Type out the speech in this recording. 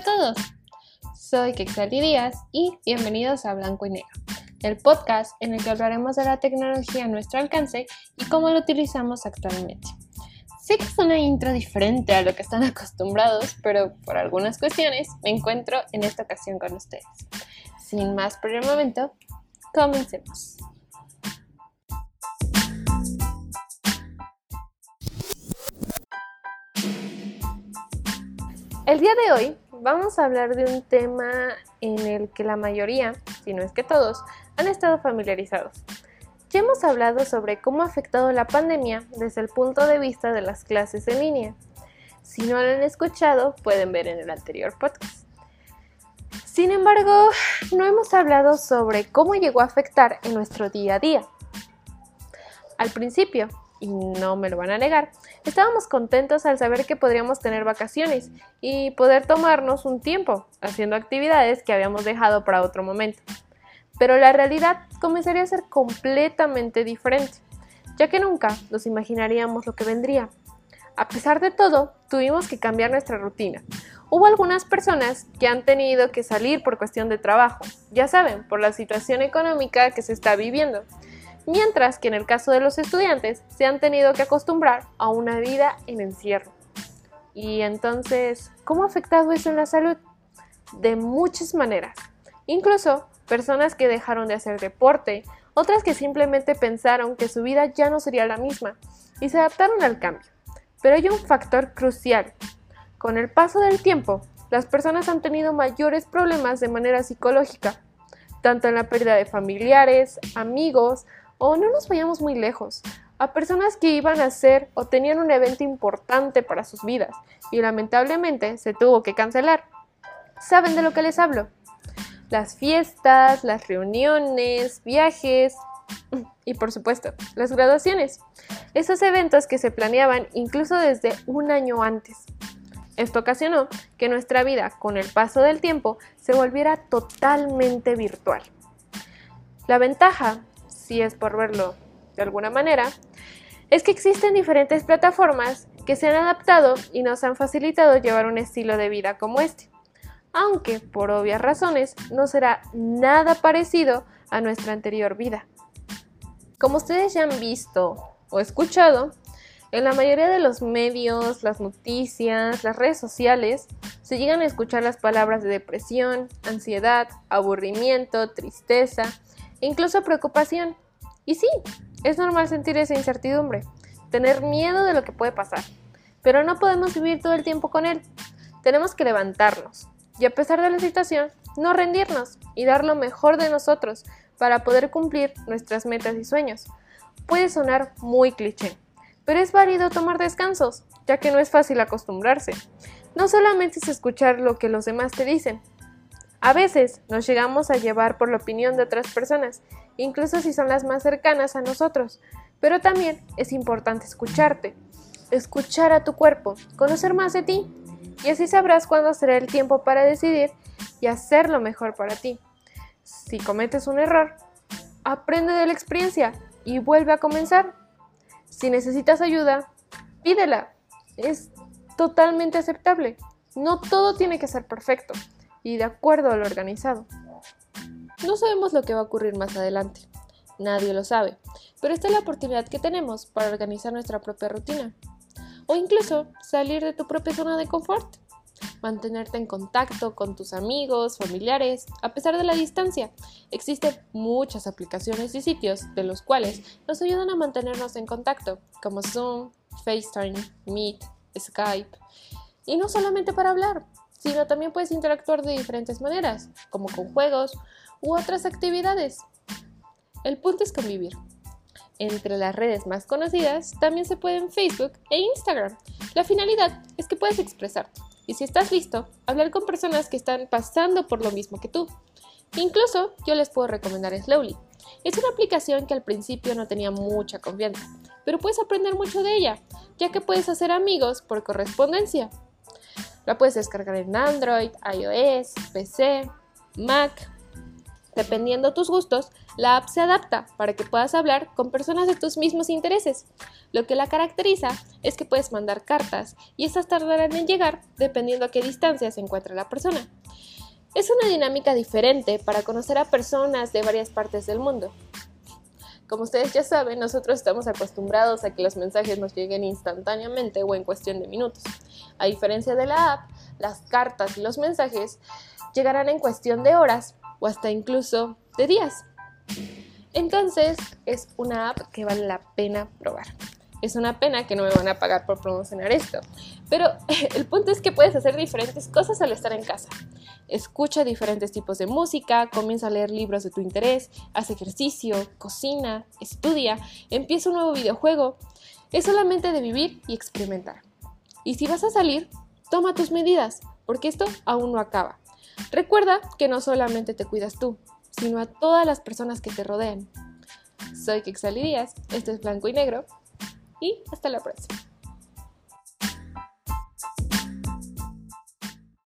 a todos. Soy Kexali Díaz y bienvenidos a Blanco y Negro, el podcast en el que hablaremos de la tecnología a nuestro alcance y cómo lo utilizamos actualmente. Sé que es una intro diferente a lo que están acostumbrados, pero por algunas cuestiones me encuentro en esta ocasión con ustedes. Sin más por el momento, comencemos. El día de hoy vamos a hablar de un tema en el que la mayoría, si no es que todos, han estado familiarizados. Ya hemos hablado sobre cómo ha afectado la pandemia desde el punto de vista de las clases en línea. Si no lo han escuchado, pueden ver en el anterior podcast. Sin embargo, no hemos hablado sobre cómo llegó a afectar en nuestro día a día. Al principio, y no me lo van a negar, estábamos contentos al saber que podríamos tener vacaciones y poder tomarnos un tiempo haciendo actividades que habíamos dejado para otro momento. Pero la realidad comenzaría a ser completamente diferente, ya que nunca nos imaginaríamos lo que vendría. A pesar de todo, tuvimos que cambiar nuestra rutina. Hubo algunas personas que han tenido que salir por cuestión de trabajo, ya saben, por la situación económica que se está viviendo mientras que en el caso de los estudiantes se han tenido que acostumbrar a una vida en encierro. Y entonces, ¿cómo ha afectado eso en la salud? De muchas maneras. Incluso personas que dejaron de hacer deporte, otras que simplemente pensaron que su vida ya no sería la misma y se adaptaron al cambio. Pero hay un factor crucial. Con el paso del tiempo, las personas han tenido mayores problemas de manera psicológica, tanto en la pérdida de familiares, amigos, o no nos vayamos muy lejos, a personas que iban a hacer o tenían un evento importante para sus vidas y lamentablemente se tuvo que cancelar. ¿Saben de lo que les hablo? Las fiestas, las reuniones, viajes y por supuesto las graduaciones. Esos eventos que se planeaban incluso desde un año antes. Esto ocasionó que nuestra vida, con el paso del tiempo, se volviera totalmente virtual. La ventaja si es por verlo de alguna manera, es que existen diferentes plataformas que se han adaptado y nos han facilitado llevar un estilo de vida como este, aunque por obvias razones no será nada parecido a nuestra anterior vida. Como ustedes ya han visto o escuchado, en la mayoría de los medios, las noticias, las redes sociales, se llegan a escuchar las palabras de depresión, ansiedad, aburrimiento, tristeza, incluso preocupación. Y sí, es normal sentir esa incertidumbre, tener miedo de lo que puede pasar, pero no podemos vivir todo el tiempo con él. Tenemos que levantarnos y a pesar de la situación, no rendirnos y dar lo mejor de nosotros para poder cumplir nuestras metas y sueños. Puede sonar muy cliché, pero es válido tomar descansos, ya que no es fácil acostumbrarse. No solamente es escuchar lo que los demás te dicen, a veces nos llegamos a llevar por la opinión de otras personas, incluso si son las más cercanas a nosotros, pero también es importante escucharte, escuchar a tu cuerpo, conocer más de ti, y así sabrás cuándo será el tiempo para decidir y hacer lo mejor para ti. Si cometes un error, aprende de la experiencia y vuelve a comenzar. Si necesitas ayuda, pídela. Es totalmente aceptable. No todo tiene que ser perfecto y de acuerdo a lo organizado. No sabemos lo que va a ocurrir más adelante, nadie lo sabe, pero esta es la oportunidad que tenemos para organizar nuestra propia rutina o incluso salir de tu propia zona de confort, mantenerte en contacto con tus amigos, familiares, a pesar de la distancia. Existen muchas aplicaciones y sitios de los cuales nos ayudan a mantenernos en contacto, como Zoom, FaceTime, Meet, Skype. Y no solamente para hablar, sino también puedes interactuar de diferentes maneras, como con juegos u otras actividades. El punto es convivir. Entre las redes más conocidas también se pueden Facebook e Instagram. La finalidad es que puedas expresarte y si estás listo, hablar con personas que están pasando por lo mismo que tú. Incluso yo les puedo recomendar Slowly. Es una aplicación que al principio no tenía mucha confianza, pero puedes aprender mucho de ella, ya que puedes hacer amigos por correspondencia la puedes descargar en Android, iOS, PC, Mac. Dependiendo tus gustos, la app se adapta para que puedas hablar con personas de tus mismos intereses. Lo que la caracteriza es que puedes mandar cartas y estas tardarán en llegar dependiendo a qué distancia se encuentra la persona. Es una dinámica diferente para conocer a personas de varias partes del mundo. Como ustedes ya saben, nosotros estamos acostumbrados a que los mensajes nos lleguen instantáneamente o en cuestión de minutos. A diferencia de la app, las cartas y los mensajes llegarán en cuestión de horas o hasta incluso de días. Entonces es una app que vale la pena probar. Es una pena que no me van a pagar por promocionar esto, pero el punto es que puedes hacer diferentes cosas al estar en casa. Escucha diferentes tipos de música, comienza a leer libros de tu interés, haz ejercicio, cocina, estudia, empieza un nuevo videojuego. Es solamente de vivir y experimentar. Y si vas a salir, toma tus medidas, porque esto aún no acaba. Recuerda que no solamente te cuidas tú, sino a todas las personas que te rodean. Soy Kexali Díaz, esto es Blanco y Negro y hasta la próxima.